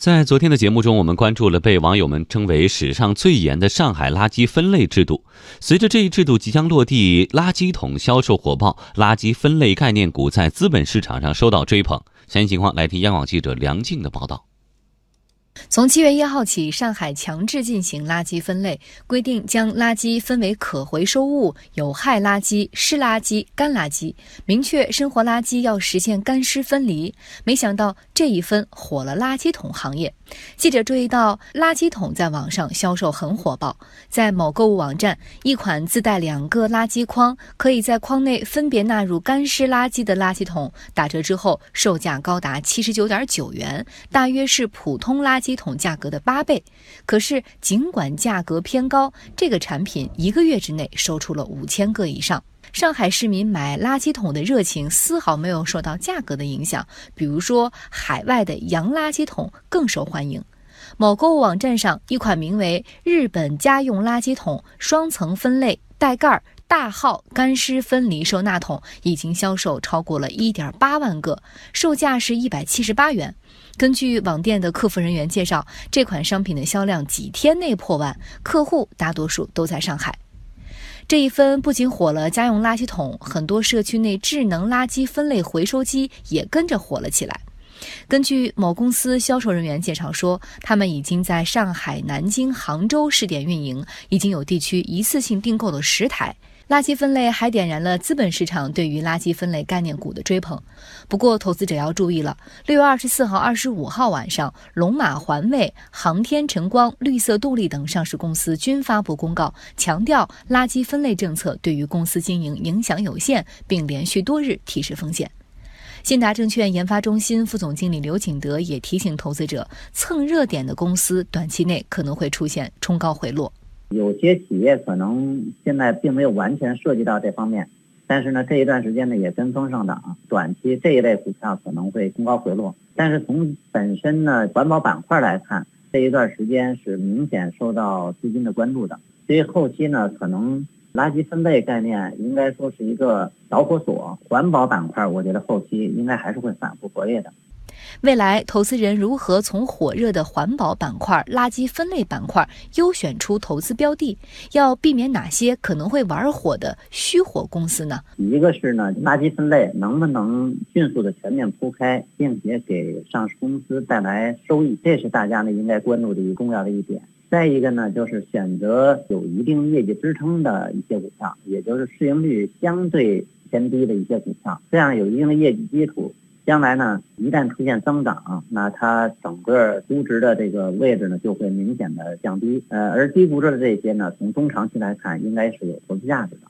在昨天的节目中，我们关注了被网友们称为史上最严的上海垃圾分类制度。随着这一制度即将落地，垃圾桶销售火爆，垃圾分类概念股在资本市场上受到追捧。详细情况来听央广记者梁静的报道。从七月一号起，上海强制进行垃圾分类，规定将垃圾分为可回收物、有害垃圾、湿垃圾、干垃圾，明确生活垃圾要实现干湿分离。没想到这一分火了垃圾桶行业。记者注意到，垃圾桶在网上销售很火爆。在某购物网站，一款自带两个垃圾筐，可以在筐内分别纳入干湿垃圾的垃圾桶，打折之后售价高达七十九点九元，大约是普通垃垃圾桶价格的八倍。可是，尽管价格偏高，这个产品一个月之内售出了五千个以上。上海市民买垃圾桶的热情丝毫没有受到价格的影响。比如说，海外的洋垃圾桶更受欢迎。某购物网站上，一款名为“日本家用垃圾桶双层分类带盖大号干湿分离收纳桶”已经销售超过了一点八万个，售价是一百七十八元。根据网店的客服人员介绍，这款商品的销量几天内破万，客户大多数都在上海。这一分不仅火了家用垃圾桶，很多社区内智能垃圾分类回收机也跟着火了起来。根据某公司销售人员介绍说，他们已经在上海、南京、杭州试点运营，已经有地区一次性订购了十台。垃圾分类还点燃了资本市场对于垃圾分类概念股的追捧。不过，投资者要注意了，六月二十四号、二十五号晚上，龙马环卫、航天晨光、绿色动力等上市公司均发布公告，强调垃圾分类政策对于公司经营影响有限，并连续多日提示风险。信达证券研发中心副总经理刘景德也提醒投资者，蹭热点的公司短期内可能会出现冲高回落。有些企业可能现在并没有完全涉及到这方面，但是呢，这一段时间呢也跟风上涨，短期这一类股票可能会冲高回落。但是从本身呢环保板块来看，这一段时间是明显受到资金的关注的，所以后期呢可能垃圾分类概念应该说是一个导火索，环保板块我觉得后期应该还是会反复活跃的。未来，投资人如何从火热的环保板块、垃圾分类板块优选出投资标的？要避免哪些可能会玩火的虚火公司呢？一个是呢，垃圾分类能不能迅速的全面铺开，并且给上市公司带来收益，这是大家呢应该关注的一个重要的一点。再一个呢，就是选择有一定业绩支撑的一些股票，也就是市盈率相对偏低的一些股票，这样有一定的业绩基础。将来呢，一旦出现增长，那它整个估值的这个位置呢就会明显的降低。呃，而低估值的这些呢，从中长期来看，应该是有投资价值的。